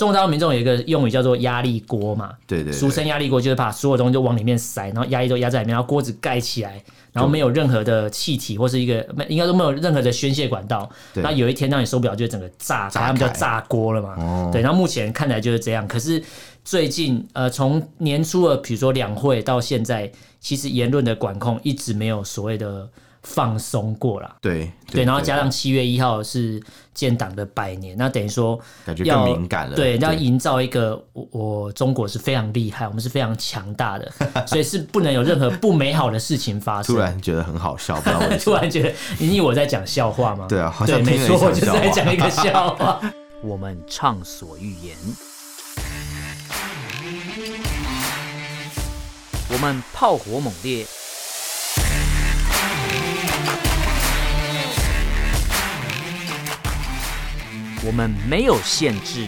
中国大陆民众有一个用语叫做压力锅嘛，对对，俗称压力锅，就是把所有东西都往里面塞，然后压力都压在里面，然后锅子盖起来，然后没有任何的气体或是一个应该都没有任何的宣泄管道。那有一天让你受不了，就整个炸炸，他们叫炸锅了嘛。哦，对，然后目前看起来就是这样。可是最近呃，从年初的比如说两会到现在，其实言论的管控一直没有所谓的。放松过了，对对，对，然后加上七月一号是建党的百年，那等于说感觉更敏感了，对，要营造一个我我中国是非常厉害，我们是非常强大的，所以是不能有任何不美好的事情发生。突然觉得很好笑，不知道为什么 突然觉得你以为我在讲笑话吗？对啊，好像对，没错，我就是在讲一个笑话。我们畅所欲言，我们炮火猛烈。我们没有限制。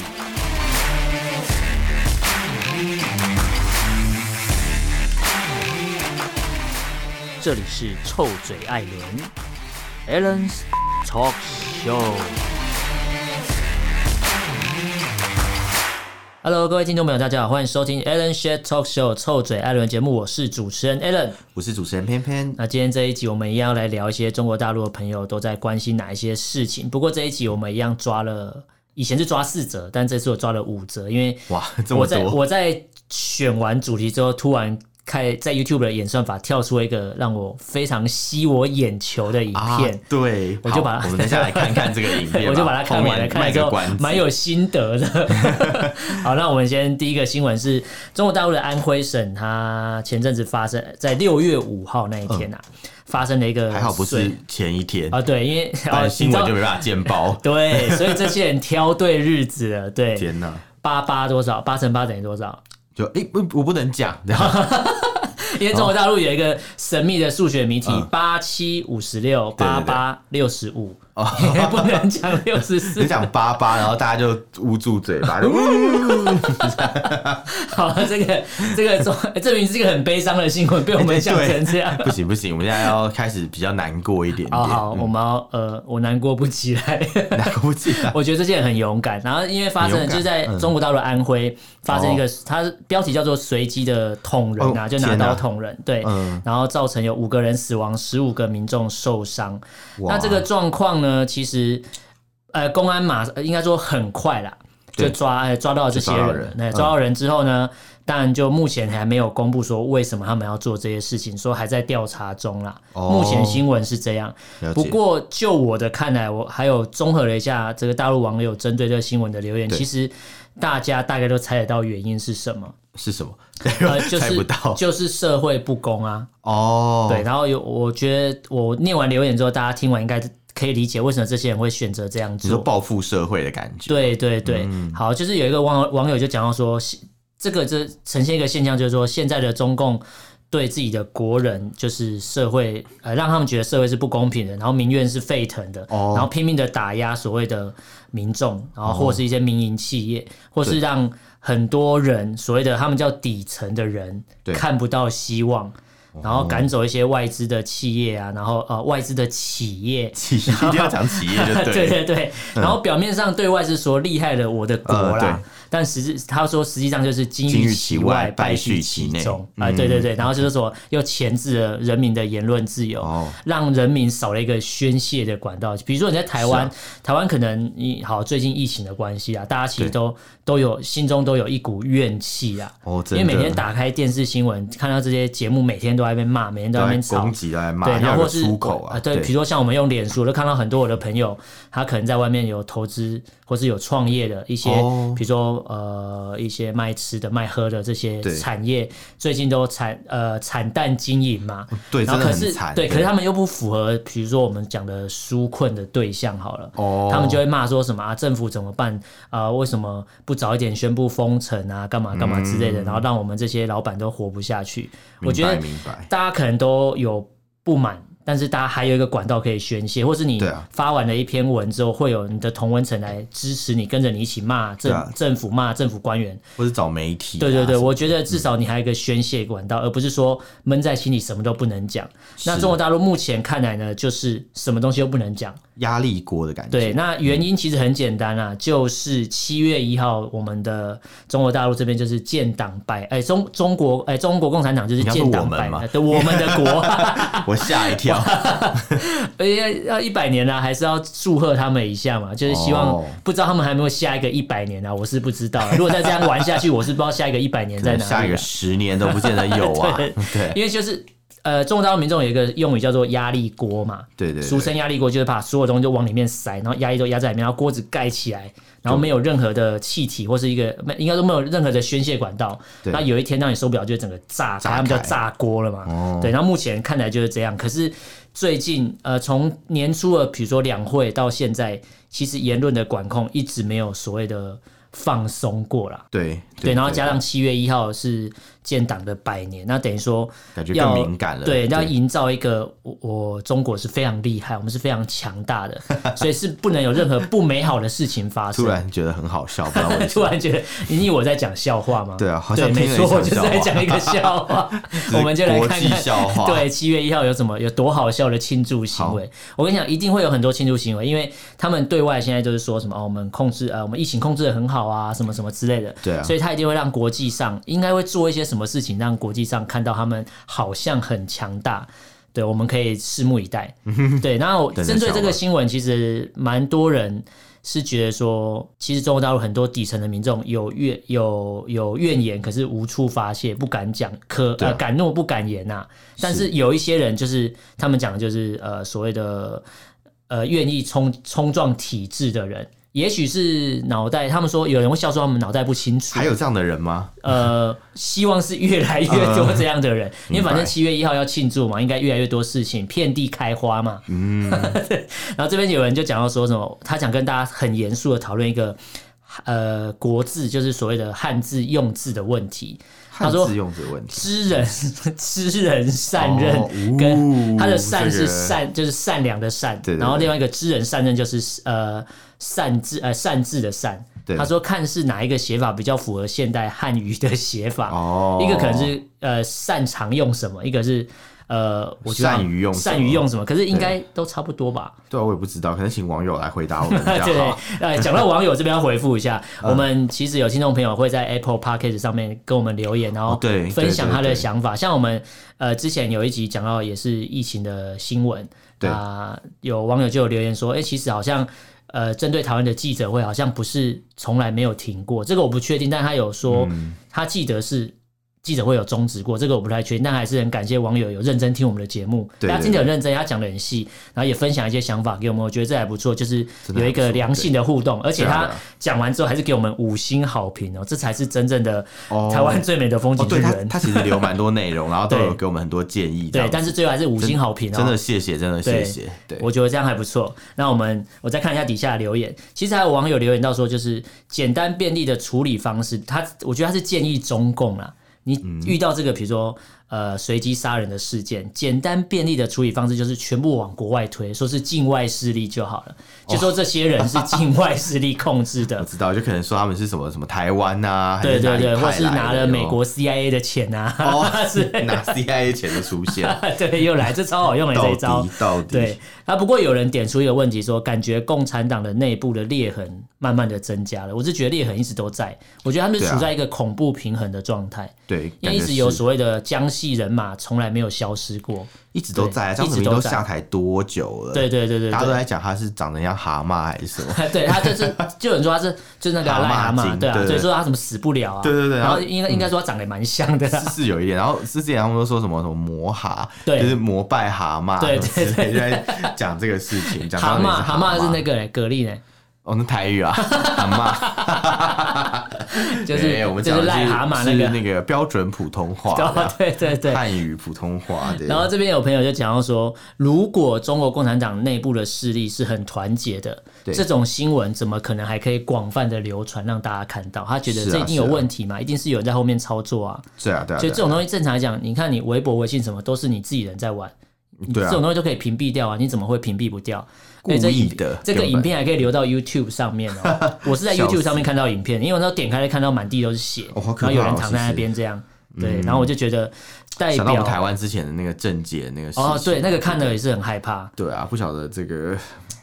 这里是臭嘴艾伦 Allen's Talk Show。Hello，各位听众朋友，大家好，欢迎收听 Alan Share Talk Show 臭嘴艾伦节目，我是主持人 Alan，我是主持人偏偏。那今天这一集，我们一样要来聊一些中国大陆的朋友都在关心哪一些事情。不过这一集我们一样抓了，以前是抓四折，但这次我抓了五折，因为哇，我在我在选完主题之后，突然。开在 YouTube 的演算法跳出一个让我非常吸我眼球的影片，啊、对，我就把它，我们等下来看看这个影片，我就把它看完了，看之后蛮有心得的。好，那我们先第一个新闻是中国大陆的安徽省，它前阵子发生在六月五号那一天啊，嗯、发生了一个，还好不是前一天啊，对，因为新闻就没办法见报，对，所以这些人挑对日子了，对，天哪，八八多少？八乘八等于多少？就哎，不、欸，我不能讲，因为中国大陆有一个神秘的数学谜题：八七五十六，八八六十五。哦，不能讲六十四，你讲八八，然后大家就捂住嘴巴。好，这个这个这证明是一个很悲伤的新闻，被我们讲成这样。不行不行，我们现在要开始比较难过一点点。好，好，我们要呃，我难过不起来，难过不起来。我觉得这件很勇敢。然后因为发生就是在中国大陆安徽发生一个，它标题叫做“随机的捅人”啊，就拿刀捅人，对，然后造成有五个人死亡，十五个民众受伤。那这个状况呢？呢，其实，呃，公安马应该说很快啦，就抓，抓到这些人。那抓，抓到人之后呢，嗯、当然就目前还没有公布说为什么他们要做这些事情，说还在调查中啦。哦、目前新闻是这样。不过就我的看来，我还有综合了一下这个大陆网友针对这个新闻的留言，其实大家大概都猜得到原因是什么？是什么？呃，就是猜不到，就是社会不公啊。哦，对，然后有，我觉得我念完留言之后，大家听完应该。可以理解为什么这些人会选择这样做，就是报复社会的感觉。对对对，嗯、好，就是有一个网网友就讲到说，这个这呈现一个现象，就是说现在的中共对自己的国人，就是社会呃，让他们觉得社会是不公平的，然后民怨是沸腾的，哦、然后拼命的打压所谓的民众，然后或是一些民营企业，哦、或是让很多人所谓的他们叫底层的人看不到希望。然后赶走一些外资的企业啊，然后呃外资的企业，企业一定要讲企业就对，对对对，然后表面上对外是说厉害了我的国啦。但实质他说，实际上就是金玉其外，败絮其中。啊！对对对，然后就是说又钳制了人民的言论自由，让人民少了一个宣泄的管道。比如说你在台湾，台湾可能你好最近疫情的关系啊，大家其实都都有心中都有一股怨气啊。因为每天打开电视新闻，看到这些节目，每天都在被骂，每天都在被攻击，在骂，对，然后或是出口啊，对，比如说像我们用脸书，都看到很多我的朋友，他可能在外面有投资或是有创业的一些，比如说。呃，一些卖吃的、卖喝的这些产业，最近都惨呃惨淡经营嘛。对，然后可是对，对，可是他们又不符合，比如说我们讲的纾困的对象好了，哦，他们就会骂说什么啊，政府怎么办啊，呃？为什么不早一点宣布封城啊？干嘛干嘛之类的，嗯、然后让我们这些老板都活不下去。我觉得大家可能都有不满。但是大家还有一个管道可以宣泄，或是你发完了一篇文之后，会有你的同文层来支持你，跟着你一起骂政、啊、政府、骂政府官员，或是找媒体、啊。对对对，我觉得至少你还有一个宣泄管道，嗯、而不是说闷在心里什么都不能讲。那中国大陆目前看来呢，就是什么东西都不能讲，压力锅的感觉。对，那原因其实很简单啊，就是七月一号，我们的中国大陆这边就是建党百，哎，中中国哎，中国共产党就是建党百，对，我们的国，我吓一跳，要 要一百年了，还是要祝贺他们一下嘛？就是希望，不知道他们还有没有下一个一百年啊？我是不知道，如果再这样玩下去，我是不知道下一个一百年在哪里，下一个十年都不见得有啊。对，因为就是。呃，中国大陆民众有一个用语叫做压力锅嘛，对对，俗称压力锅，就是把所有东西都往里面塞，然后压力都压在里面，然后锅子盖起来，然后没有任何的气体或是一个没，应该都没有任何的宣泄管道。那有一天让你受不了，就整个炸炸，他们叫炸锅了嘛。哦、对，然后目前看来就是这样。可是最近，呃，从年初的比如说两会到现在，其实言论的管控一直没有所谓的放松过啦。对对，对，然后加上七月一号是。建党的百年，那等于说感觉更敏感了。对，要营造一个我我中国是非常厉害，我们是非常强大的，所以是不能有任何不美好的事情发生。突然觉得很好笑，不知道为什么 突然觉得你以为我在讲笑话吗？对啊，好像没错，我就是在讲一个笑话。我们就来看看笑话。对，七月一号有什么有多好笑的庆祝行为？我跟你讲，一定会有很多庆祝行为，因为他们对外现在就是说什么哦，我们控制呃，我们疫情控制的很好啊，什么什么之类的。对啊，所以他一定会让国际上应该会做一些什么事情，让国。际上看到他们好像很强大，对，我们可以拭目以待。对，然后针对这个新闻，其实蛮多人是觉得说，其实中国大陆很多底层的民众有怨有有怨言，可是无处发泄，不敢讲，可呃敢怒不敢言呐、啊。但是有一些人，就是他们讲的就是呃所谓的呃愿意冲冲撞体制的人。也许是脑袋，他们说有人会笑说他们脑袋不清楚。还有这样的人吗？呃，希望是越来越多这样的人，呃、因为反正七月一号要庆祝嘛，应该越来越多事情，遍地开花嘛。嗯。然后这边有人就讲到说什么，他想跟大家很严肃的讨论一个呃国字，就是所谓的汉字用字的问题。他说：“知人 知人善任，跟他的善是善，就是善良的善。然后另外一个知人善任，就是呃善字呃善字的善。他说看是哪一个写法比较符合现代汉语的写法。哦一个可能是呃擅长用什么，一个是。”呃，我觉得善于用善于用什么？可是应该都差不多吧？对啊，我也不知道，可能请网友来回答我们。对，呃，讲到网友这边要回复一下，我们其实有听众朋友会在 Apple Podcast 上面跟我们留言，然后对分享他的想法。像我们呃之前有一集讲到也是疫情的新闻，啊，有网友就有留言说，哎，其实好像呃针对台湾的记者会，好像不是从来没有停过。这个我不确定，但他有说他记得是。记者会有终止过，这个我不太确定，但还是很感谢网友有认真听我们的节目。对，他听得很认真，他讲的很细，然后也分享一些想法给我们，我觉得这还不错，就是有一个良性的互动，而且他讲完之后还是给我们五星好评哦，这才是真正的台湾最美的风景之人。他其实留蛮多内容，然后都 有给我们很多建议。对，但是最后还是五星好评哦，真的谢谢，真的谢谢。对，我觉得这样还不错。那我们我再看一下底下的留言，其实还有网友留言到说，就是简单便利的处理方式，他我觉得他是建议中共啦。你遇到这个，比如说。呃，随机杀人的事件，简单便利的处理方式就是全部往国外推，说是境外势力就好了，就说这些人是境外势力控制的。我知道，就可能说他们是什么什么台湾啊，对对对，或是拿了美国 CIA 的钱啊，哦，是 拿 CIA 钱的出现，对，又来，这超好用的这一招。到底。对。啊，不过有人点出一个问题，说感觉共产党的内部的裂痕慢慢的增加了。我是觉得裂痕一直都在，我觉得他们是处在一个恐怖平衡的状态，对，因为一直有所谓的江。系人马从来没有消失过，一直都在。张子明都下台多久了？对对对对，大家都在讲他是长得像蛤蟆还是什么？对他就是，就有人说他是就是那个癞蛤蟆，对啊，所以说他怎么死不了啊？对对对，然后应该应该说他长得蛮像的，是有一点。然后之前他们都说什么什么魔蛤，对就是膜拜蛤蟆，对对对，就 在讲这个事情。蛤蟆蛤蟆是那个蛤蜊呢？哦，那台语啊，蛤蟆，就是我们讲的癞蛤蟆那个那个标准普通话，对对对，汉语普通话。然后这边有朋友就讲到说，如果中国共产党内部的势力是很团结的，这种新闻怎么可能还可以广泛的流传，让大家看到？他觉得这一定有问题嘛，一定是有人在后面操作啊。对啊，对啊。所以这种东西正常来讲，你看你微博、微信什么都是你自己人在玩，对啊，这种东西都可以屏蔽掉啊，你怎么会屏蔽不掉？故意的，这个影片还可以留到 YouTube 上面哦。我是在 YouTube 上面看到影片，因为我那时候点开看到满地都是血，然后有人躺在那边这样，对，然后我就觉得代表我们台湾之前的那个政界那个哦，对，那个看的也是很害怕。对啊，不晓得这个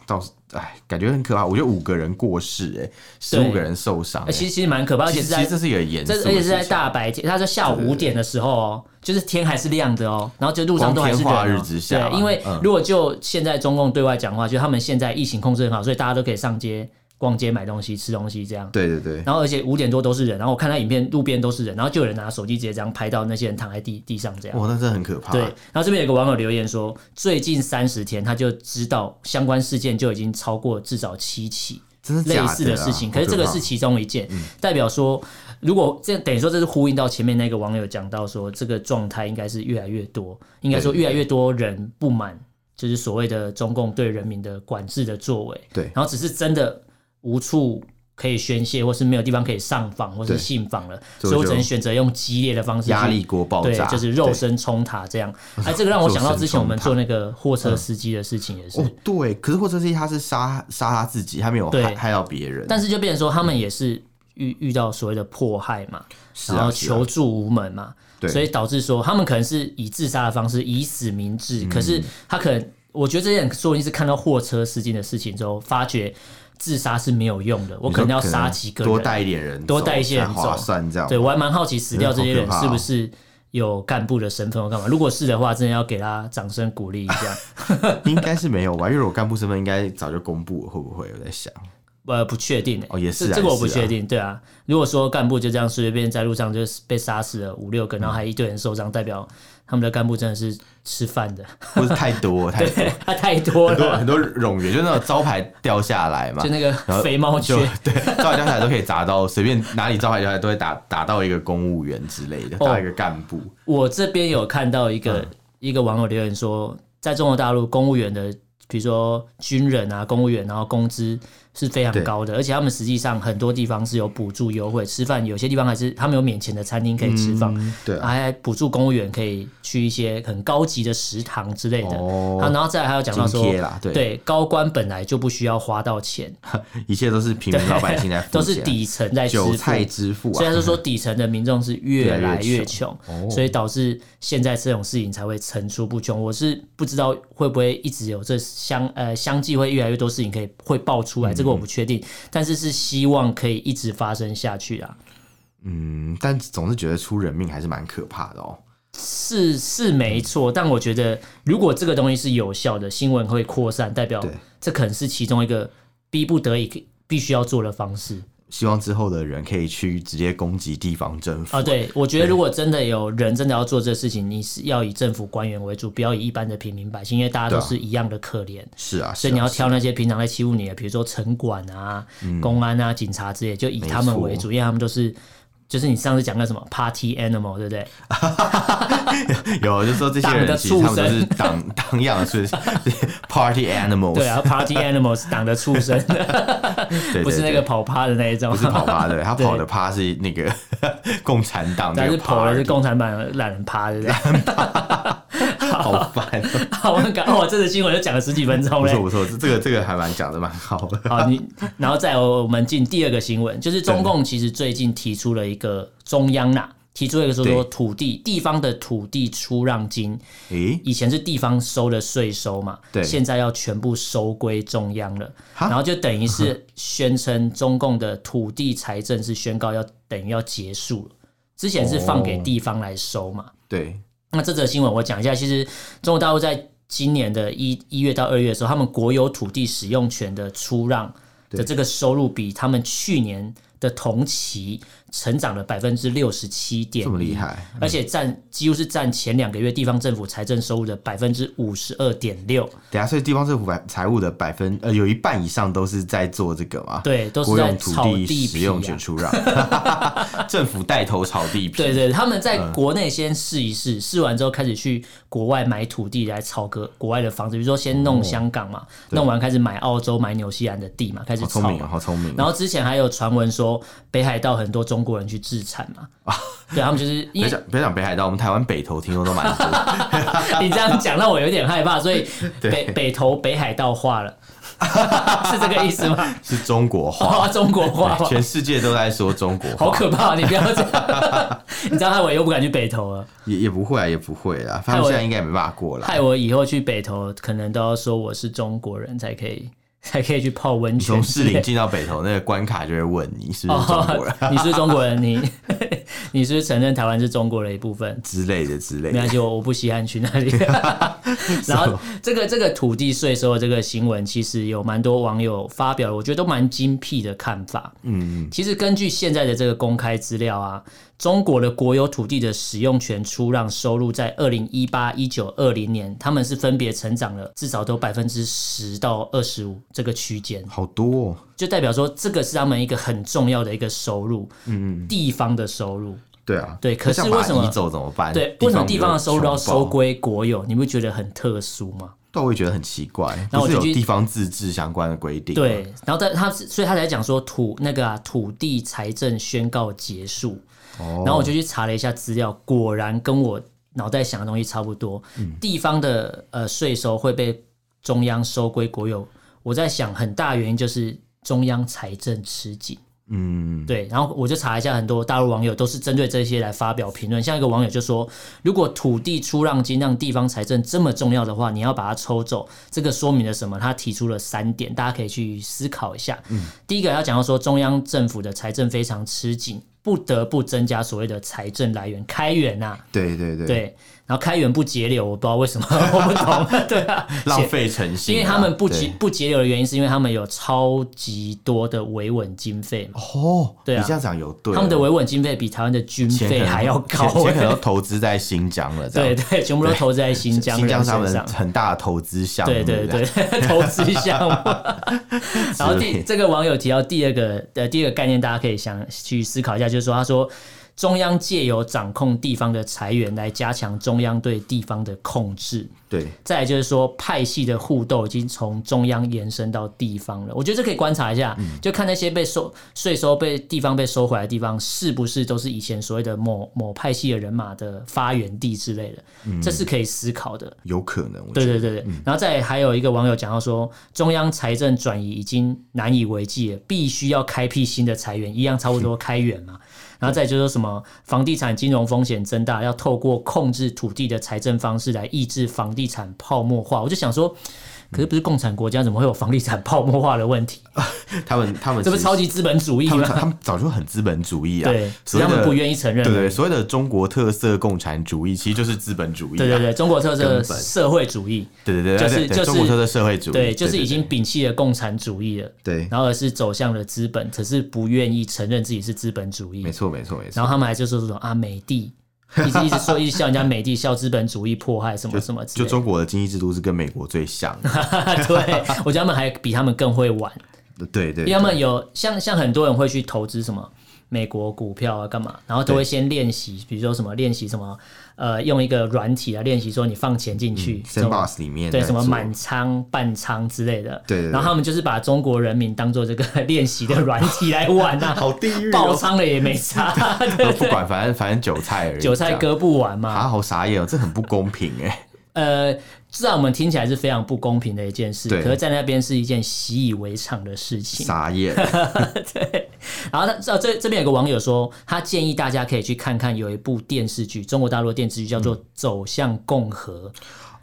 倒是哎，感觉很可怕。我觉得五个人过世，哎，十五个人受伤，其实其实蛮可怕。而且是在其实这是一个严肃，而且是在大白天，他说下午五点的时候哦，就是天还是亮的哦，然后就路上都还是人。光天化日之下，对，因为如果就现在中共对外讲话，就他们现在疫情控制很好，所以大家都可以上街。逛街买东西、吃东西这样，对对对。然后而且五点多都是人，然后我看他影片，路边都是人，然后就有人拿手机直接这样拍到那些人躺在地地上这样。哇，那真的很可怕。对。然后这边有个网友留言说，最近三十天他就知道相关事件就已经超过至少七起，真的类似的事情。可是这个是其中一件，代表说如果这等于说这是呼应到前面那个网友讲到说，这个状态应该是越来越多，应该说越来越多人不满，就是所谓的中共对人民的管制的作为。对。然后只是真的无处。可以宣泄，或是没有地方可以上访，或是信访了，所以我只能选择用激烈的方式，压力锅爆炸，对，就是肉身冲塔这样。哎，这个让我想到之前我们做那个货车司机的事情也是。哦，对，可是货车司机他是杀杀他自己，他没有害害到别人。但是就变成说，他们也是遇遇到所谓的迫害嘛，然后求助无门嘛，所以导致说他们可能是以自杀的方式以死明志，可是他可能我觉得这些人说不定是看到货车司机的事情之后发觉。自杀是没有用的，我可能要杀几个人，多带一点人，多带一些人走，划算这样。对，我还蛮好奇，死掉这些人是不是有干部的身份或干嘛？如果是的话，真的要给他掌声鼓励一下。应该是没有吧？因为我干部身份应该早就公布了，会不会？我在想。呃，不确定哦，也是啊这个我不确定，对啊。如果说干部就这样随随便在路上就被杀死了五六个，然后还一堆人受伤，代表他们的干部真的是吃饭的，不是太多 太多，他太多了，很多很多冗员，就那种招牌掉下来嘛，就那个肥猫就对，招牌掉下来都可以砸到，随便哪里招牌掉下来都会打打到一个公务员之类的，打一个干部。我这边有看到一个一个网友留言说，在中国大陆公务员的，比如说军人啊，公务员，然后工资。是非常高的，而且他们实际上很多地方是有补助优惠，吃饭有些地方还是他们有免钱的餐厅可以吃饭，嗯，对，还补助公务员可以去一些很高级的食堂之类的。哦，然后再来还有讲到说，对，对，高官本来就不需要花到钱，一切都是平民老百姓在付，都是底层在支付，韭菜支付啊。虽然说说底层的民众是越来越穷，哦，所以导致现在这种事情才会层出不穷。我是不知道会不会一直有这相呃相继会越来越多事情可以会爆出来。嗯这个我不确定，但是是希望可以一直发生下去啊。嗯，但总是觉得出人命还是蛮可怕的哦。是是没错，但我觉得如果这个东西是有效的，新闻会扩散，代表这可能是其中一个逼不得已必须要做的方式。希望之后的人可以去直接攻击地方政府啊！对，我觉得如果真的有人真的要做这事情，你是要以政府官员为主，不要以一般的平民百姓，因为大家都是一样的可怜。是啊，所以你要挑那些平常在欺负你的，比如说城管啊、公安啊、警察之类，就以他们为主，因为他们都是。就是你上次讲的什么 party animal 对不对？有，就是说这些人其实他们都是党 党样，是 party animals。对啊，party animals 党的畜生，不是那个跑趴的那一种，不是跑趴的，他跑的趴是那个共产党，但是跑的是共产党的懒人趴，对不对？好烦，好赶，哇，这个新闻就讲了十几分钟嘞，不错不错，这个这个还蛮讲的蛮好的。好，你然后再我们进第二个新闻，就是中共其实最近提出了一个。中央呐，提出一个说说土地地方的土地出让金，诶？以前是地方收的税收嘛，对，现在要全部收归中央了，然后就等于是 宣称中共的土地财政是宣告要等于要结束了，之前是放给地方来收嘛，对。那这则新闻我讲一下，其实中国大陆在今年的一一月到二月的时候，他们国有土地使用权的出让的这个收入比他们去年的同期成长了百分之六十七点，这么厉害，而且占几乎是占前两个月地方政府财政收入的百分之五十二点六。等下，所以地方政府财财务的百分呃有一半以上都是在做这个嘛？对，都是在土地使用权出让，政府带头炒地皮。对，对对，他们在国内先试一试，试、嗯、完之后开始去国外买土地来炒个国外的房子，比如说先弄香港嘛，哦、弄完开始买澳洲、买纽西兰的地嘛，开始炒。好聪明，好聪明。然后之前还有传闻说北海道很多中国人去自产嘛，啊，对他们就是因为别讲别讲北海道，我们台湾北投听说都蛮多。你这样讲让我有点害怕，所以北北投北海道化了，是这个意思吗？是中国化，中国化，全世界都在说中国话，好可怕！你不要这样，你知道害我又不敢去北投了，也也不会啊，也不会啊，反正现在应该也没办法过了。害我以后去北投，可能都要说我是中国人才可以。才可以去泡温泉。从士林进到北投，那个关卡就会问你是不是中国人？哦、你是是中国人？你你是不是承认台湾是中国的一部分之类的之类的？没关系，我我不稀罕去那里。然后这个这个土地税收的这个新闻，其实有蛮多网友发表了，我觉得都蛮精辟的看法。嗯，其实根据现在的这个公开资料啊。中国的国有土地的使用权出让收入在二零一八、一九、二零年，他们是分别成长了至少都百分之十到二十五这个区间，好多哦，就代表说这个是他们一个很重要的一个收入，嗯，地方的收入，对啊，对，可是为什么移走怎么办？对，为什么地方的收入要收归国有？你不觉得很特殊吗？但，我也觉得很奇怪，然后我就有地方自治相关的规定，对，然后在他，所以他才讲说土那个啊，土地财政宣告结束。然后我就去查了一下资料，果然跟我脑袋想的东西差不多。嗯、地方的呃税收会被中央收归国有，我在想很大原因就是中央财政吃紧。嗯，对。然后我就查一下，很多大陆网友都是针对这些来发表评论。像一个网友就说：“如果土地出让金让地方财政这么重要的话，你要把它抽走，这个说明了什么？”他提出了三点，大家可以去思考一下。嗯、第一个要讲到说，中央政府的财政非常吃紧。不得不增加所谓的财政来源开源呐、啊，对对对，对，然后开源不节流，我不知道为什么，我不懂，对啊，浪费诚信、啊，因为他们不节不节流的原因，是因为他们有超级多的维稳经费哦，对啊，你这样讲有对，他们的维稳经费比台湾的军费 还要高，钱可投资在新疆了，对对，全部都投资在新疆，新疆上。面很大的投资项目，对对对，投资项目。然后第这个网友提到第二个的第二个概念，大家可以想去思考一下，就是说，他说。中央借由掌控地方的财源来加强中央对地方的控制。对，再来就是说派系的互斗已经从中央延伸到地方了。我觉得这可以观察一下，嗯、就看那些被收税收被地方被收回来的地方，是不是都是以前所谓的某某派系的人马的发源地之类的。嗯、这是可以思考的。有可能。对对对对。嗯、然后再还有一个网友讲到说，中央财政转移已经难以为继了，必须要开辟新的财源，一样差不多开源嘛。然后再就说什么房地产金融风险增大，要透过控制土地的财政方式来抑制房地产泡沫化。我就想说。可是不是共产国家，怎么会有房地产泡沫化的问题？他们他们 这不是超级资本主义吗？他们早就很资本主义啊，对，所以他们不愿意承认。对对，所谓的中国特色共产主义，其实就是资本主义。对对对，中国特色社会主义。对对对，就是就是中国特色社会主义。对，就是已经摒弃了共产主义了。对，然后而是走向了资本，可是不愿意承认自己是资本主义。没错没错没错。然后他们还就说这种啊美帝。一直一直说，一直笑人家美帝，笑资本主义迫害什么什么。就中国的经济制度是跟美国最像的。对，我觉得他们还比他们更会玩。对对，因为他们有像像很多人会去投资什么美国股票啊，干嘛，然后都会先练习，比如说什么练习什么。呃，用一个软体来练习，说你放钱进去，Sandbox 里面对什么满仓、半仓之类的，对，然后他们就是把中国人民当做这个练习的软体来玩啊，好地狱，爆仓了也没差，不管，反正反正韭菜而已，韭菜割不完嘛，啊，好傻眼哦，这很不公平哎，呃。至少我们听起来是非常不公平的一件事，可是在那边是一件习以为常的事情。傻眼。对。然后他这这这边有个网友说，他建议大家可以去看看有一部电视剧，中国大陆的电视剧叫做《走向共和》。嗯、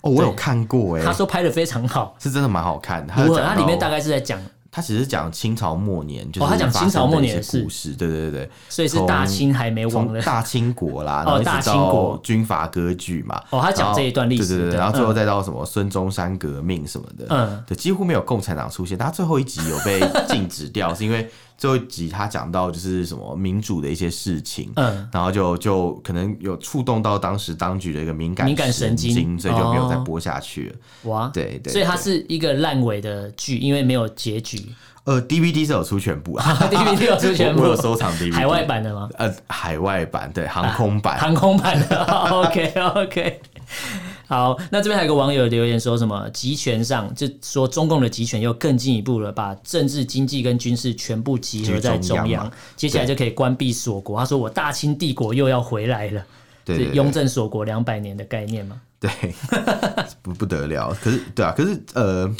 哦，我有看过哎。他说拍的非常好，是真的蛮好看的。它里面大概是在讲。他只是讲清朝末年，就是他讲清朝末年的故事，对对对，所以是大清还没亡的。大清国啦，然后大清国。军阀割据嘛，哦，他讲这一段历史，对对对，然后最后再到什么孙中山革命什么的，嗯，对，几乎没有共产党出现，他最后一集有被禁止掉，是因为。最后一集他讲到就是什么民主的一些事情，嗯，然后就就可能有触动到当时当局的一个敏感敏感神经，所以就没有再播下去了。哇，对对，所以它是一个烂尾的剧，因为没有结局。呃，DVD 是有出全部啊，DVD 有出全部，我有收藏 DVD，海外版的吗？呃，海外版对，航空版，航空版的。OK OK。好，那这边还有个网友留言说什么集权上，就说中共的集权又更进一步了，把政治、经济跟军事全部集合在中央，中央接下来就可以关闭锁国。他说我大清帝国又要回来了，对，对，对，雍正锁国两百年的概念嘛？对，不不得了。可是对啊，可是呃，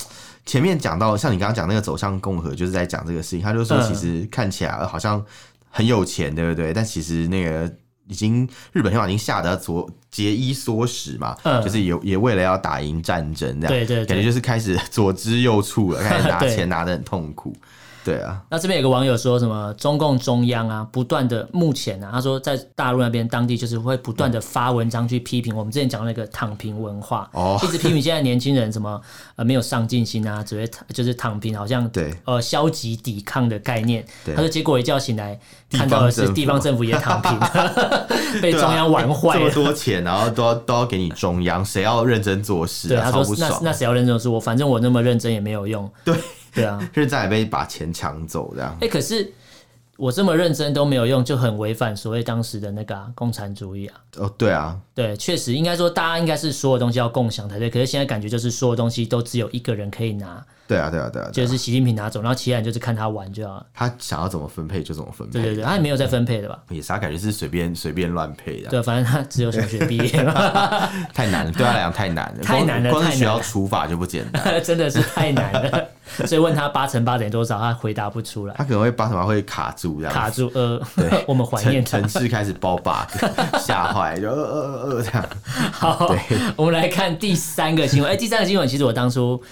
前面讲到像你刚刚讲那个走向共和，就是在讲这个事情。他就说其实看起来好像很有钱，对不对？但其实那个。已经日本天皇已经吓得左节衣缩食嘛，嗯、就是也也为了要打赢战争这样，对对对，感觉就是开始左支右绌了，开始拿 钱拿得很痛苦。对啊，那这边有个网友说什么中共中央啊，不断的目前啊，他说在大陆那边当地就是会不断的发文章去批评我们之前讲那个躺平文化，哦，一直批评现在年轻人什么呃没有上进心啊，只会就是躺平，好像对。呃消极抵抗的概念。对。他说结果一觉醒来看到的是地方政府也躺平 被中央玩坏了，这么多钱，然后都要都要给你中央，谁要认真做事？对，他说那那谁要认真做事？我反正我那么认真也没有用。对。对啊，现在也被把钱抢走这样。哎、欸，可是我这么认真都没有用，就很违反所谓当时的那个、啊、共产主义啊。哦，对啊，对，确实应该说大家应该是所有东西要共享才对。可是现在感觉就是所有东西都只有一个人可以拿。对啊，对啊，对啊，就是习近平拿走，然后其他人就是看他玩就好。他想要怎么分配就怎么分配。对对对，他也没有在分配的吧？也是，他感觉是随便随便乱配的。对，反正他只有小学毕业 太难了，对他来讲太难了，太难了，光是学校除法就不简单，真的是太难了。所以问他八乘八等于多少，他回答不出来。他可能会八乘八会卡住这样。卡住呃，对，我们怀念城市开始爆 bug，吓坏就呃呃呃这样。好，对我们来看第三个新闻。哎，第三个新闻其实我当初。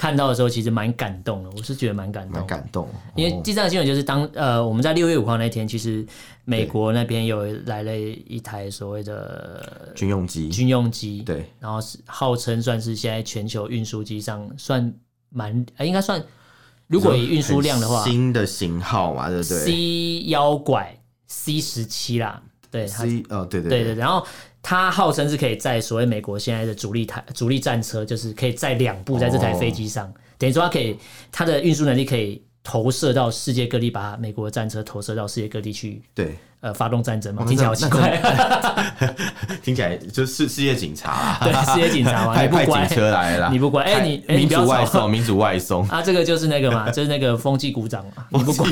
看到的时候其实蛮感动的，我是觉得蛮感动，蛮感动。因为第三个新闻就是当呃我们在六月五号那天，其实美国那边有来了一台所谓的军用机，军用机对，然后是号称算是现在全球运输机上算蛮呃应该算，如果以运输量的话，新的型号嘛，对不对？C 妖拐 C 十七啦，对，C 哦对对对对，然后。它号称是可以在所谓美国现在的主力台主力战车，就是可以载两部在这台飞机上，哦、等于说它可以它的运输能力可以投射到世界各地，把美国的战车投射到世界各地去。对。呃，发动战争嘛，听起来好奇怪。听起来就是世界警察，对，世界警察嘛，派派警车来了，你不管，哎，你民主外送，民主外送 啊，这个就是那个嘛，就是那个风纪鼓掌嘛，你不乖。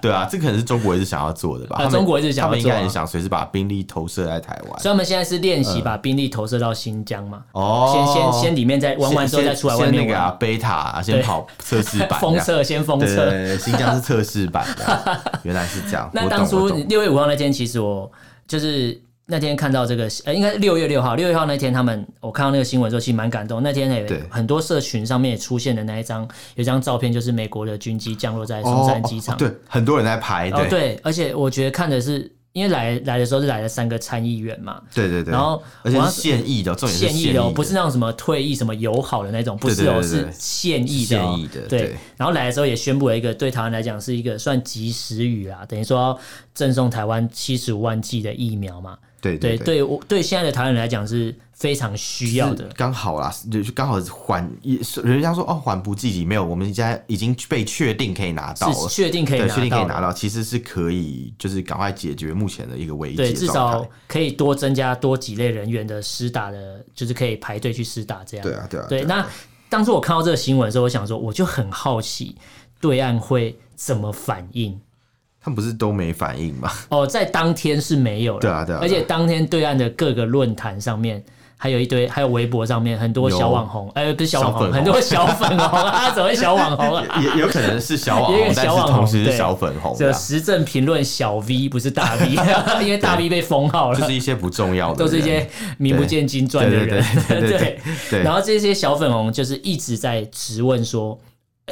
对啊，这可能是中国一直想要做的吧？中国一直想，他们应该很想随时把兵力投射在台湾，所以他们现在是练习把兵力投射到新疆嘛。哦，先先先里面再玩完之后再出来外面那个啊。贝塔先跑测试版，封测先封测，新疆是测试版的，原来是这样。那当初六月五号那天。其实我就是那天看到这个，呃，应该是六月六号，六月号那天，他们我看到那个新闻之后，其实蛮感动。那天也，很多社群上面也出现的那一张，有一张照片，就是美国的军机降落在松山机场。哦哦，对，很多人在拍。对，哦，对，而且我觉得看的是。因为来来的时候是来了三个参议员嘛，对对对，然后而且是现役的，现役的，不是那种什么退役什么友好的那种，不是哦，是现役的，现役的，对。然后来的时候也宣布了一个对台湾来讲是一个算及时雨啊，等于说赠送台湾七十五万剂的疫苗嘛。对对对，我对现在的台湾人来讲是非常需要的，刚好啦，就刚好缓，人家说哦，缓不济急，没有，我们现在已经被确定可以拿到了，确定可以拿到，确定可以拿到，其实是可以，就是赶快解决目前的一个危机，对，至少可以多增加多几类人员的施打的，就是可以排队去施打这样，对啊对啊，对。那当初我看到这个新闻的时候，我想说，我就很好奇，对岸会怎么反应。他们不是都没反应吗？哦，在当天是没有了。对啊，对啊。而且当天对岸的各个论坛上面，还有一堆，还有微博上面很多小网红，哎，不是小网红，很多小粉红 啊，怎么会小网红啊？也有可能是小网红，但是同时是小粉红。这时政评论小 V 不是大 V，因为大 V 被封号了。就是一些不重要的，都是一些名不见经传的人。对对。然后这些小粉红就是一直在质问说。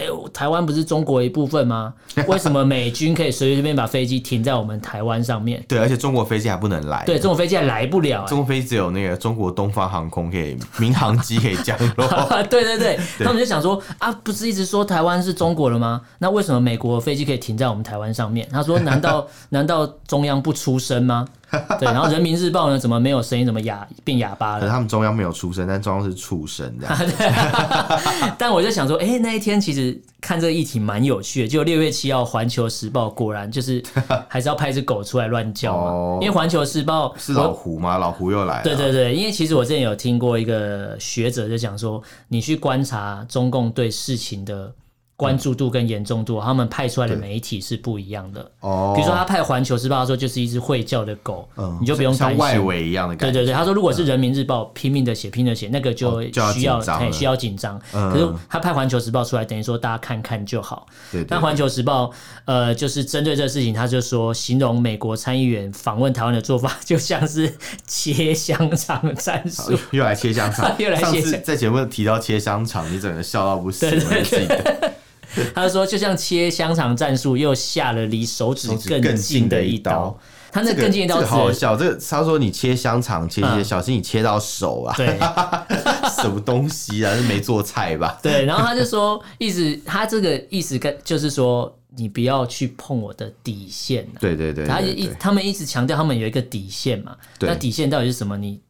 哎呦，台湾不是中国一部分吗？为什么美军可以随随便便把飞机停在我们台湾上面？对，而且中国飞机还不能来。对，中国飞机还来不了。中国飞机只有那个中国东方航空可以民航机可以降落。对对对，他们就想说啊，不是一直说台湾是中国的吗？那为什么美国飞机可以停在我们台湾上面？他说，难道 难道中央不出声吗？对，然后人民日报呢？怎么没有声音？怎么哑变哑巴了？他们中央没有出声，但中央是畜生这样。但我就想说，哎、欸，那一天其实看这个议题蛮有趣的。就六月七号，《环球时报》果然就是还是要派一只狗出来乱叫嘛。哦、因为《环球时报》是老胡吗？老胡又来了。对对对，因为其实我之前有听过一个学者就讲说，你去观察中共对事情的关注度跟严重度，嗯、他们派出来的媒体是不一样的。哦，比如说他派《环球时报》说就是一只会叫的狗，嗯、你就不用担心。像外围一样的感觉。对对对，他说如果是《人民日报》拼命的写、拼命的写，那个就需要很需要紧张。可是他派《环球时报》出来，等于说大家看看就好。对。但《环球时报》呃，就是针对这个事情，他就说形容美国参议员访问台湾的做法，就像是切香肠战术。又来切香肠，又来切。上次在节目提到切香肠，你整个笑到不行。对对对。他说：“就像切香肠战术，又下了离手指更近的一刀。他那更近一刀，好好笑。这个他说你切香肠，切切，小心你切到手啊！对，什么东西啊？是没做菜吧？对。然后他就说，意思他这个意思跟就是说，你不要去碰我的底线。对对对。他一他们一直强调他们有一个底线嘛。那底线到底是什么？你？”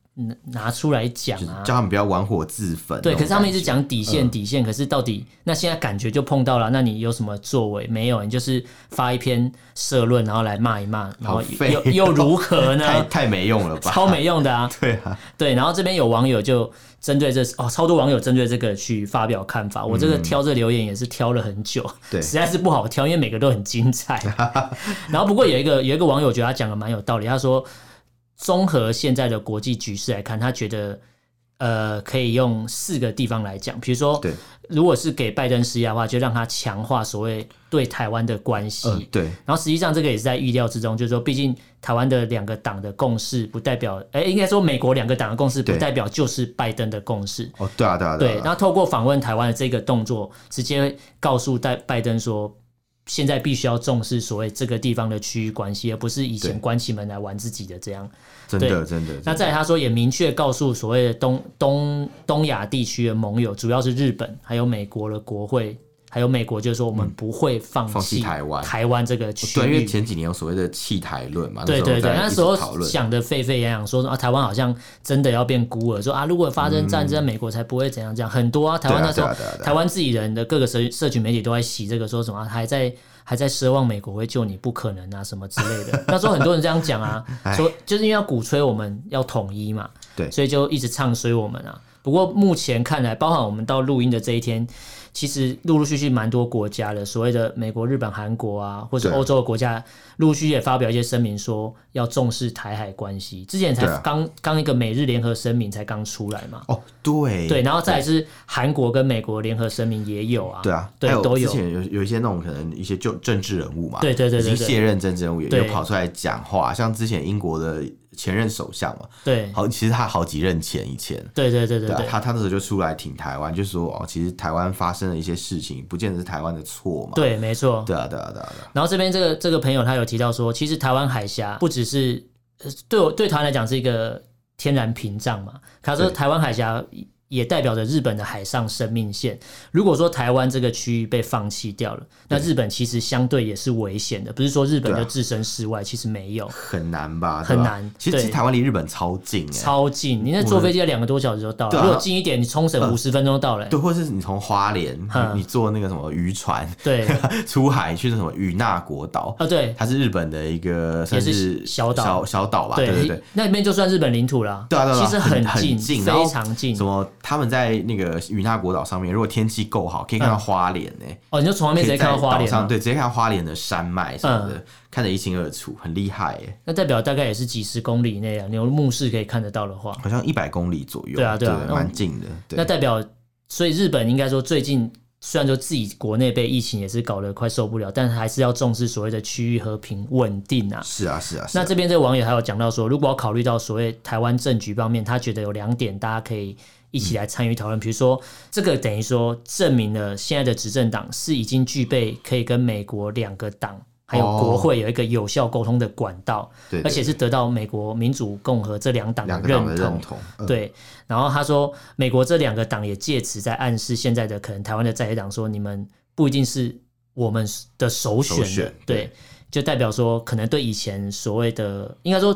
拿出来讲啊，叫他们不要玩火自焚。对，可是他们一直讲底线，底线。可是到底那现在感觉就碰到了，那你有什么作为？没有，你就是发一篇社论，然后来骂一骂，然后又又如何呢？太太没用了吧？超没用的啊！对啊，对。然后这边有网友就针对这哦，超多网友针对这个去发表看法。我这个挑这留言也是挑了很久，对，实在是不好挑，因为每个都很精彩。然后不过有一个有一个网友觉得他讲的蛮有道理，他说。综合现在的国际局势来看，他觉得，呃，可以用四个地方来讲，比如说，对，如果是给拜登施压的话，就让他强化所谓对台湾的关系，呃，对。然后实际上这个也是在预料之中，就是说，毕竟台湾的两个党的共识不代表，哎，应该说美国两个党的共识不代表就是拜登的共识。哦，对啊，对啊，对。然后透过访问台湾的这个动作，直接告诉拜拜登说。现在必须要重视所谓这个地方的区域关系，而不是以前关起门来玩自己的这样。真的，真的。那再他说也明确告诉所谓的东东东亚地区的盟友，主要是日本，还有美国的国会。还有美国就是说，我们不会放弃台湾，台湾这个区域。对，因为前几年有所谓的弃台论嘛。对对对，那时候想的沸沸扬扬，说啊，台湾好像真的要变孤儿，说啊，如果发生战争，美国才不会怎样这样。很多啊，台湾那时候，台湾自己人的各个社社群媒体都在洗这个，说什么还在还在奢望美国会救你，不可能啊，什么之类的。那时候很多人这样讲啊，说就是因为要鼓吹我们要统一嘛，对，所以就一直唱衰我们啊。不过目前看来，包含我们到录音的这一天。其实陆陆续续蛮多国家的，所谓的美国、日本、韩国啊，或者欧洲的国家，陆陆续续也发表一些声明，说要重视台海关系。之前才刚刚、啊、一个美日联合声明才刚出来嘛。哦，对对，然后再来是韩国跟美国联合声明也有啊。对啊，对都有。之前有有一些那种可能一些就政治人物嘛，对对对，对，对，已经卸任政治人物也有跑出来讲话，像之前英国的。前任首相嘛，对，好，其实他好几任前以前，对对对对，他他那时候就出来挺台湾，就说哦，其实台湾发生了一些事情，不见得是台湾的错嘛，对，没错，对啊，对啊，对啊，对啊。然后这边这个这个朋友他有提到说，其实台湾海峡不只是对我对台湾来讲是一个天然屏障嘛，他说台湾海峡。也代表着日本的海上生命线。如果说台湾这个区域被放弃掉了，那日本其实相对也是危险的。不是说日本就置身事外，其实没有，很难吧？很难。其实台湾离日本超近，超近。你那坐飞机要两个多小时就到了。如果近一点，你冲绳五十分钟到了。对，或者是你从花莲，你坐那个什么渔船，对，出海去那什么与那国岛啊？对，它是日本的一个算是小岛，小岛吧？对对对，那里面就算日本领土了。对啊，对啊，其实很近，非常近。什么？他们在那个与那国岛上面，如果天气够好，可以看到花莲呢。哦，你就从外面直接看到花莲上，对，直接看到花莲的山脉什么的，看得一清二楚，很厉害耶。那代表大概也是几十公里内啊，你用目视可以看得到的话，好像一百公里左右。对啊，对啊，蛮近的。那代表，所以日本应该说最近虽然说自己国内被疫情也是搞得快受不了，但还是要重视所谓的区域和平稳定啊。是啊，是啊。那这边这个网友还有讲到说，如果要考虑到所谓台湾政局方面，他觉得有两点大家可以。一起来参与讨论，比如说这个等于说证明了现在的执政党是已经具备可以跟美国两个党还有国会有一个有效沟通的管道，而且是得到美国民主共和这两党的认同。对，然后他说，美国这两个党也借此在暗示现在的可能台湾的在野党说，你们不一定是我们的首选的，对，就代表说可能对以前所谓的应该说，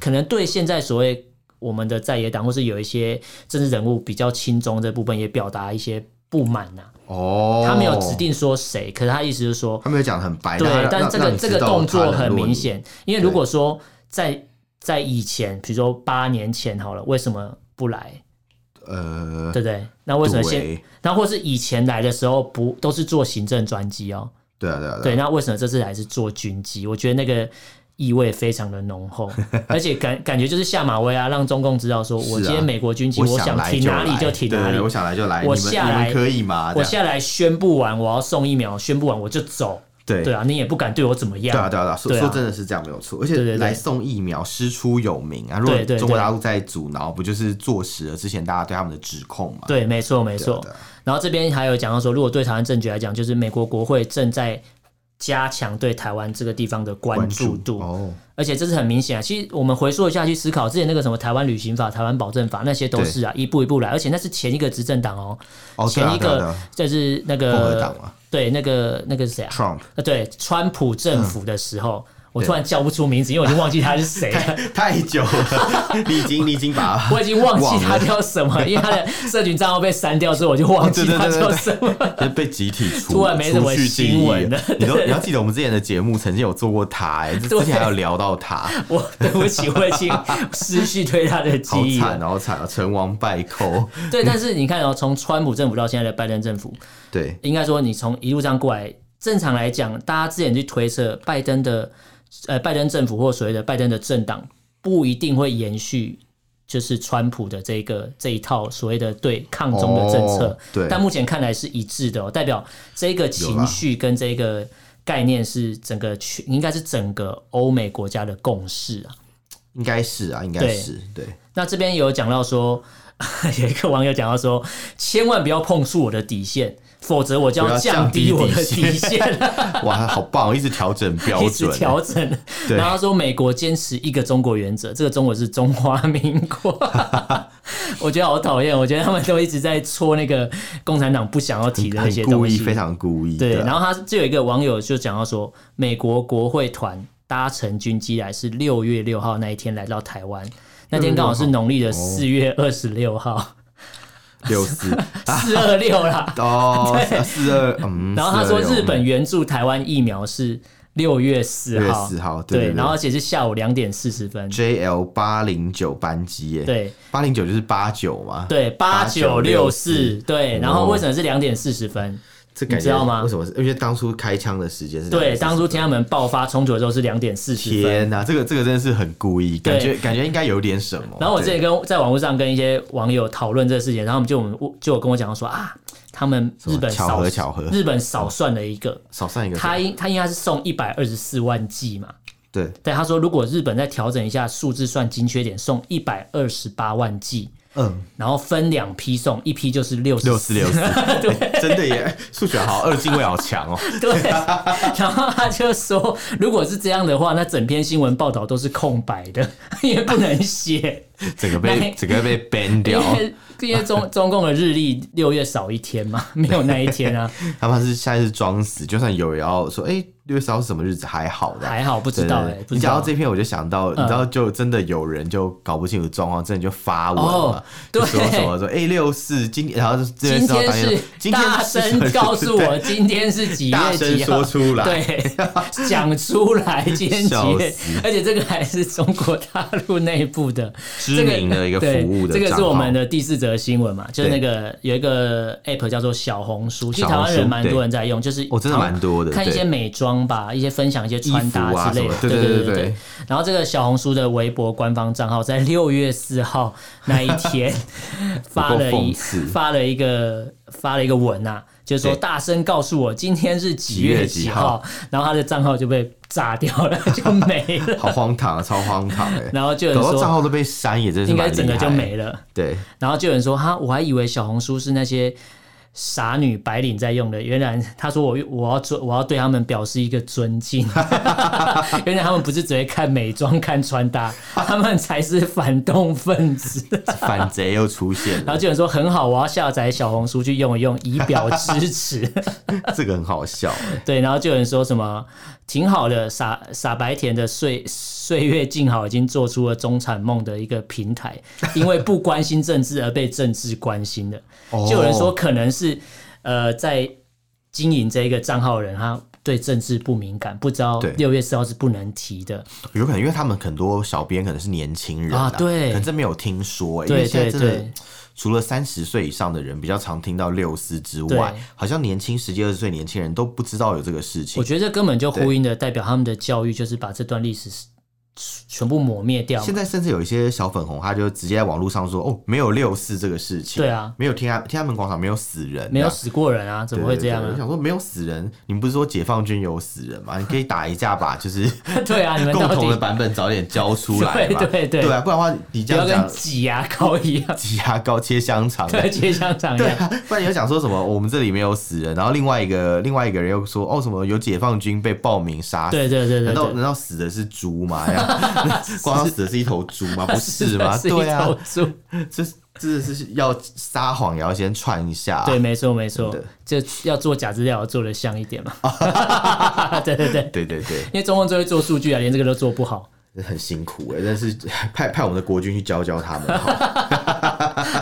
可能对现在所谓。我们的在野党或是有一些政治人物比较亲中这部分也表达一些不满呐。哦，他没有指定说谁，可是他意思就是说，他没有讲很白。对，但这个这个动作很明显，因为如果说在在以前，比如说八年前好了，为什么不来？呃，对不对？那为什么现？那或是以前来的时候不都是坐行政专机哦？对啊，对啊，对。那为什么这次还是坐军机？我觉得那个意味非常的浓厚，而且感感觉就是下马威啊，让中共知道说，我今天美国军机，我想停哪里就停哪里，我想来就来，我下来可以吗？我下来宣布完我要送疫苗，宣布完我就走。对对啊，你也不敢对我怎么样。对啊，对啊，说说真的是这样没有错，而且来送疫苗师出有名啊。如果中国大陆在阻挠，不就是坐实了之前大家对他们的指控吗？对，没错，没错。然后这边还有讲到说，如果对台湾政局来讲，就是美国国会正在加强对台湾这个地方的关注度。哦，而且这是很明显啊。其实我们回溯一下去思考，之前那个什么台湾旅行法、台湾保证法，那些都是啊，一步一步来。而且那是前一个执政党哦，前一个就是那个共和党嘛。对，那个那个是谁啊？Trump。呃，对，川普政府的时候，我突然叫不出名字，因为我已经忘记他是谁了。太久了，你已经你已经把，我已经忘记他叫什么，因为他的社群账号被删掉之后，我就忘记他叫什么。被集体出，突然没什么新闻了。你都你要记得，我们之前的节目曾经有做过他，哎，之前还有聊到他。我对不起，我已经失去对他的记忆。好惨，好惨啊，成王败寇。对，但是你看哦，从川普政府到现在的拜登政府。对，应该说你从一路上过来，正常来讲，大家之前去推测拜登的，呃，拜登政府或所谓的拜登的政党不一定会延续，就是川普的这个这一套所谓的对抗中的政策。哦、对，但目前看来是一致的、哦，代表这个情绪跟这个概念是整个全，应该是整个欧美国家的共识啊。应该是啊，应该是对。对，那这边有讲到说，有一个网友讲到说，千万不要碰触我的底线。否则我就要降低我的底线。哇，好棒！一直调整标准，一直调整。然后他说美国坚持一个中国原则，这个中国是中华民国。我觉得好讨厌，我觉得他们都一直在戳那个共产党不想要提的那些东西，故意，非常故意。对，然后他就有一个网友就讲到说，美国国会团搭乘军机来是六月六号那一天来到台湾，那天刚好是农历的四月二十六号。六四。四二六啦，哦，四二嗯，然后他说日本援助台湾疫苗是六月四号，四号对，然后而且是下午两点四十分，JL 八零九班机耶，对，八零九就是八九嘛，对，八九六四，对，然后为什么是两点四十分？这你知道吗？为什么是？因为当初开枪的时间是对，当初天安门爆发冲突的时候是两点四十分。天哪，这个这个真的是很故意，感觉感觉应该有点什么。然后我之前跟在网络上跟一些网友讨论这个事情，然后他们就就有跟我讲说啊，他们日本巧合巧合，日本少算了一个，少算一个，他应他应该是送一百二十四万剂嘛。对对，他说如果日本再调整一下数字算精确点，送一百二十八万剂。嗯，然后分两批送，一批就是六十六四六四，对，真的耶，数学好，二进位好强哦。对，然后他就说，如果是这样的话，那整篇新闻报道都是空白的，因为不能写，整个被整个被 ban 掉。因为中中共的日历六月少一天嘛，没有那一天啊。他怕是下一次装死，就算有也要说，哎，六月十号是什么日子？还好的，还好，不知道哎。你讲到这篇，我就想到，你知道，就真的有人就搞不清楚状况，真的就发文嘛，就说什么说，哎，六四今天，然后今天是今天大声告诉我 今天是几月几号，说出来，对，讲出来，今天几月，而且这个还是中国大陆内部的知名的一个服务的，这个是我们的第四则。新闻嘛，就是那个有一个 app 叫做小红书，其实台湾人蛮多人在用，就是我真的蛮多的，看一些美妆吧，一些分享一些穿搭之类的，对对对对。然后这个小红书的微博官方账号在六月四号那一天 发了一发了一个发了一个文啊，就是说大声告诉我今天是几月几号，然后他的账号就被。炸掉了 就没了，好荒唐啊，超荒唐哎！然后就有人说账号都被删，也真是应该整个就没了。对，然后就有人说哈，我还以为小红书是那些。傻女白领在用的，原来他说我我要尊我要对他们表示一个尊敬，原来他们不是只会看美妆看穿搭，他们才是反动分子，反贼又出现，然后就有人说很好，我要下载小红书去用一用，以表支持，这个很好笑，对，然后就有人说什么挺好的，傻傻白甜的岁岁月静好已经做出了中产梦的一个平台，因为不关心政治而被政治关心的，就有人说可能是。是呃，在经营这一个账号的人，他对政治不敏感，不知道六月四号是不能提的。有可能因为他们很多小编可能是年轻人啊，对，可能真没有听说、欸。对对对。除了三十岁以上的人比较常听到六四之外，好像年轻十几二十岁年轻人都不知道有这个事情。我觉得这根本就呼应的代表他们的教育就是把这段历史全部抹灭掉。现在甚至有一些小粉红，他就直接在网络上说：“哦，没有六四这个事情。”对啊，没有天安天安门广场没有死人，没有死过人啊，怎么会这样啊？我想说没有死人，你们不是说解放军有死人吗？你可以打一架吧，就是对啊，你们共同的版本早点交出来嘛。对对对，对啊，不然的话你这样讲，跟挤牙膏一样，挤牙膏切香肠，对，切香肠。对啊，不然你又讲说什么？我们这里没有死人，然后另外一个另外一个人又说哦什么有解放军被暴民杀死？对对对对，难道难道死的是猪吗？光死。是一头猪吗？不是吗？是对啊，猪，这这是要撒谎也要先串一下。对，没错没错，就要做假资料，要做的像一点嘛。对对对对对对，因为中共最会做数据啊，连这个都做不好，很辛苦哎。但是派派我们的国军去教教他们。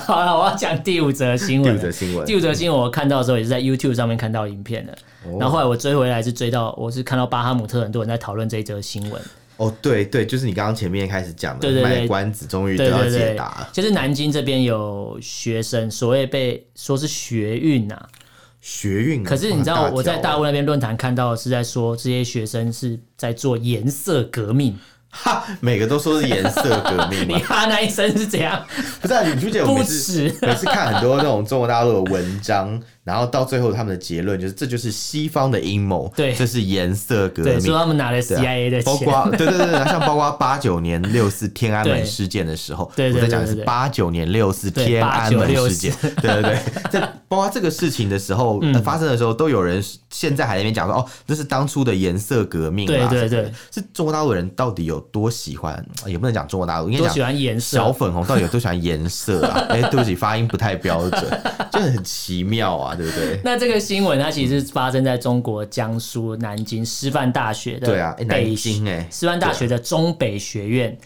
好了，我要讲第五则新闻。第五则新闻，第五则新闻，我看到的时候也是在 YouTube 上面看到影片的。然后后来我追回来是追到，我是看到巴哈姆特很多人在讨论这一则新闻。哦，对对，就是你刚刚前面开始讲的，对对对，卖关子终于得到解答就是南京这边有学生，所谓被说是学运呐、啊，学运。可是你知道我在大陆那边论坛看到是在说这些学生是在做颜色革命。哈，每个都说是颜色革命。你哈那一声是怎样？不是啊，你不觉得我每次每次看很多那种中国大陆的文章？然后到最后，他们的结论就是，这就是西方的阴谋，对，这是颜色革命，说他们拿了 CIA 的钱，包括对对对，像包括八九年六四天安门事件的时候，对，我在讲的是八九年六四天安门事件，对对 对，在包括这个事情的时候 发生的时候，都有人现在还在那边讲说，哦，这是当初的颜色革命，对对对，是中国大陆人到底有多喜欢？也不能讲中国大陆，应该讲喜欢颜色，小粉红到底有多喜欢颜色啊？哎，对不起，发音不太标准，就很奇妙啊，对不对？那这个。新闻它其实是发生在中国江苏南京师范大学的对啊，北京哎，师范大学的中北学院，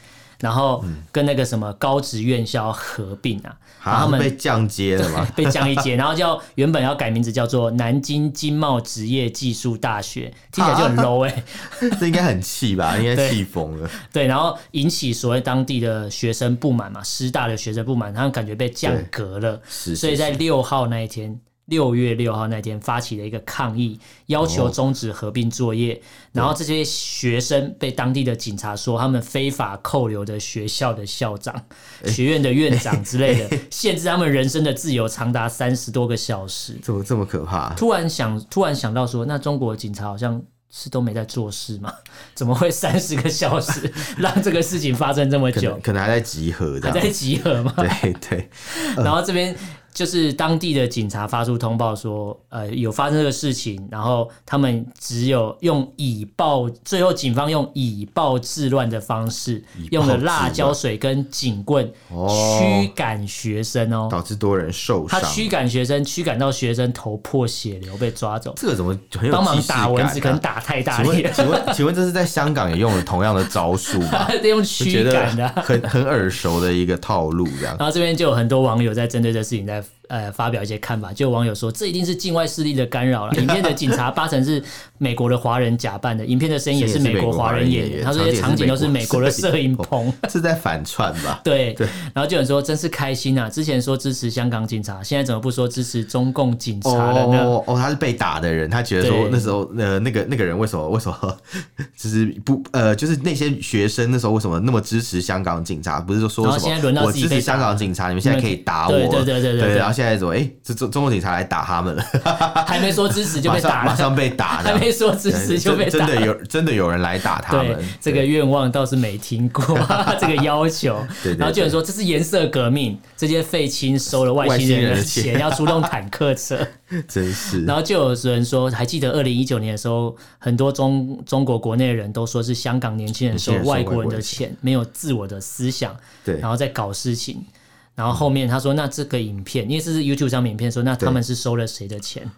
然后跟那个什么高职院校合并啊，然后他们被降阶了吗？被降一阶，然后叫原本要改名字叫做南京经贸职业技术大学，听起来就很 low 哎，这应该很气吧？应该气疯了。对，然后引起所谓当地的学生不满嘛，师大的学生不满，他们感觉被降格了，所以在六号那一天。六月六号那天发起了一个抗议，要求终止合并作业。哦、然后这些学生被当地的警察说他们非法扣留的学校的校长、欸、学院的院长之类的，欸、限制他们人生的自由长达三十多个小时。怎么这么可怕？突然想，突然想到说，那中国警察好像是都没在做事吗？怎么会三十个小时 让这个事情发生这么久？可能，可能还在集合的，还在集合吗？对对。然后这边。就是当地的警察发出通报说，呃，有发生这个事情，然后他们只有用以暴，最后警方用以暴制乱的方式，用了辣椒水跟警棍驱赶学生哦，导致多人受伤。他驱赶学生，驱赶到学生头破血流被抓走。这个怎么很有帮忙打蚊子？可能打太大力了。请问，请问这是在香港也用了同样的招数吗？用驱赶的，很很耳熟的一个套路，这样。然后这边就有很多网友在针对这事情在。with 呃，发表一些看法，就有网友说，这一定是境外势力的干扰了。影片的警察八成是美国的华人假扮的，影片的声音也是美国华人演员，他说这些场景都是美国的摄影棚，是在反串吧？对对。然后就有人说，真是开心啊！之前说支持香港警察，现在怎么不说支持中共警察了呢？哦哦，他是被打的人，他觉得说那时候呃那个那个人为什么为什么就是不呃就是那些学生那时候为什么那么支持香港警察？不是说说什么我支持香港警察，你们现在可以打我？对对对对对。现在怎么？哎，这中中国警察来打他们了，还没说支持就被打了，马上被打，还没说支持就被打，真的有真的有人来打他们。这个愿望倒是没听过，这个要求。然后就有人说这是颜色革命，这些废青收了外星人的 钱，要出动坦克车，真是。然后就有人说，还记得二零一九年的时候，很多中中国国内的人都说是香港年轻人收外国人的钱，没有自我的思想，对，然后在搞事情。然后后面他说：“那这个影片，因为这是 YouTube 上面影片，说那他们是收了谁的钱？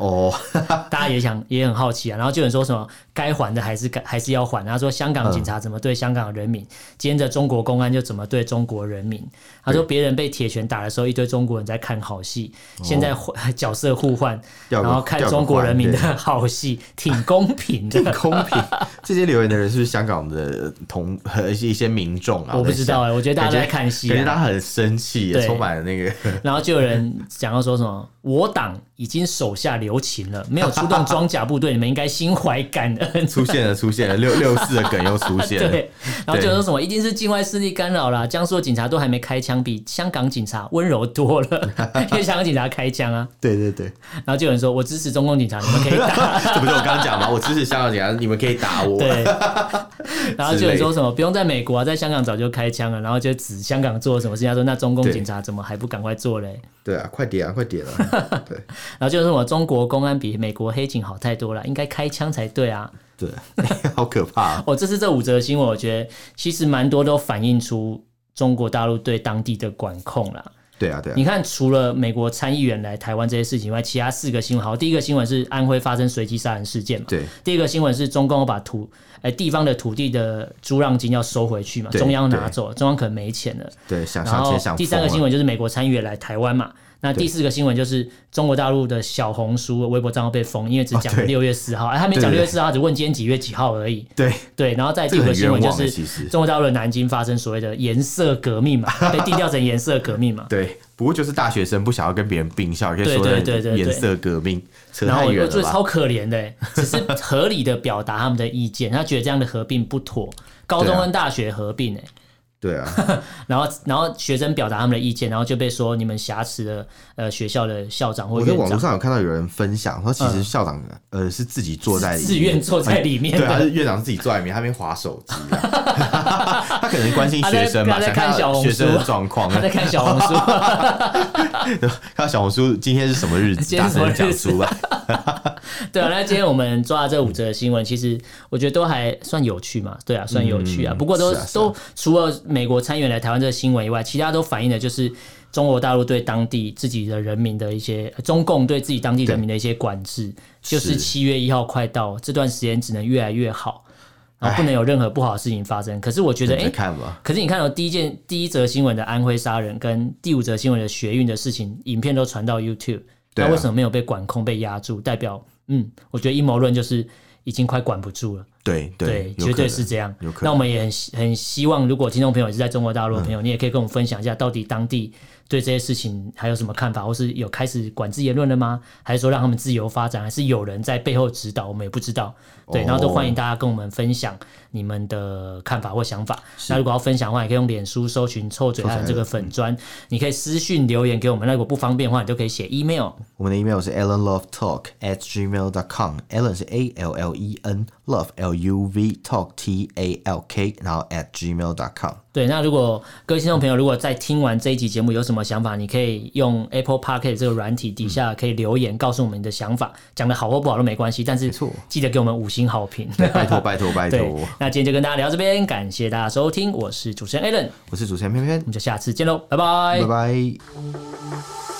哦，大家也想也很好奇啊。然后就有人说什么该还的还是该还是要还。他说香港警察怎么对香港人民，今天的中国公安就怎么对中国人民。他说别人被铁拳打的时候，一堆中国人在看好戏，现在 角色互换，然后看中国人民的好戏，挺公平的，挺公平。这些留言的人是不是香港的同和一些民众啊？我不知道哎，我觉得大家在看戏，感觉他很生气，充满了那个。然后就有人讲到说什么，我党已经手下留情了，没有出动装甲部队，你们应该心怀感恩。出现了，出现了，六六四的梗又出现了。对，然后就说什么，一定是境外势力干扰啦。江苏的警察都还没开枪，比香港警察温柔多了，因为香港警察开枪啊。对对对。然后就有人说，我支持中共警察，你们可以打。这不是我刚刚讲吗？我支持香港警察，你们可以打我。对。然后就有人说什么，不用在美国啊，在香港早就开枪了。然后就指香港做了什么事情，他说那中共警察怎么还不赶快做嘞？对啊，快点啊，快点啊。对。然后就是我中国公安比美国黑警好太多了，应该开枪才对啊。对，好可怕啊。哦，这次这五则新闻，我觉得其实蛮多都反映出中国大陆对当地的管控啦。对啊，对啊。你看，除了美国参议员来台湾这些事情以外，其他四个新闻，好，第一个新闻是安徽发生随机杀人事件嘛？对。第二个新闻是中共把土，哎，地方的土地的租让金要收回去嘛？中央拿走，中央可能没钱了。对，想想然后第三个新闻就是美国参议员来台湾嘛？那第四个新闻就是中国大陆的小红书微博账号被封，因为只讲了六月四号，哎，他没讲六月四号，只问今天几月几号而已。对对，然后再第五个新闻就是中国大陆的南京发生所谓的颜色革命嘛，被定调成颜色革命嘛。对，不过就是大学生不想要跟别人并校，可以说颜色革命。然后我觉得超可怜的，只是合理的表达他们的意见，他觉得这样的合并不妥，高中跟大学合并哎。对啊，然后然后学生表达他们的意见，然后就被说你们挟持了呃学校的校长或者。我在网络上有看到有人分享说，其实校长呃是自己坐在自愿坐在里面，对，他是院长自己坐在里面，他没划手机，他可能关心学生嘛，在看小红书。学生的状况，他在看小红书，看小红书今天是什么日子，大声讲出来。对啊，那今天我们抓这五则新闻，其实我觉得都还算有趣嘛，对啊，算有趣啊。不过都都除了。美国参议员来台湾这个新闻以外，其他都反映的就是中国大陆对当地自己的人民的一些，中共对自己当地人民的一些管制。就是七月一号快到，这段时间只能越来越好，然后不能有任何不好的事情发生。可是我觉得，哎，可是你看到第一件第一则新闻的安徽杀人，跟第五则新闻的学运的事情，影片都传到 YouTube，那为什么没有被管控、被压住？代表，嗯，我觉得阴谋论就是已经快管不住了。对对，绝对是这样。那我们也很很希望，如果听众朋友也是在中国大陆的朋友，你也可以跟我们分享一下，到底当地对这些事情还有什么看法，或是有开始管制言论了吗？还是说让他们自由发展，还是有人在背后指导？我们也不知道。对，然后都欢迎大家跟我们分享你们的看法或想法。那如果要分享的话，也可以用脸书搜寻“臭嘴艾伦”这个粉专，你可以私讯留言给我们。那如果不方便的话，你就可以写 email。我们的 email 是 allenlovetalk at gmail dot com。Allen 是 A L L E N，Love L U V Talk T A L K，然后 at gmail dot com。对，那如果各位听众朋友，如果在听完这一集节目有什么想法，你可以用 Apple p o c k e t 这个软体底下可以留言告诉我们你的想法，讲的好或不好都没关系，但是记得给我们五星好评，拜托拜托拜 托。那今天就跟大家聊到这边，感谢大家收听，我是主持人 Allen，我是主持人偏偏，我们就下次见喽，拜拜，拜拜。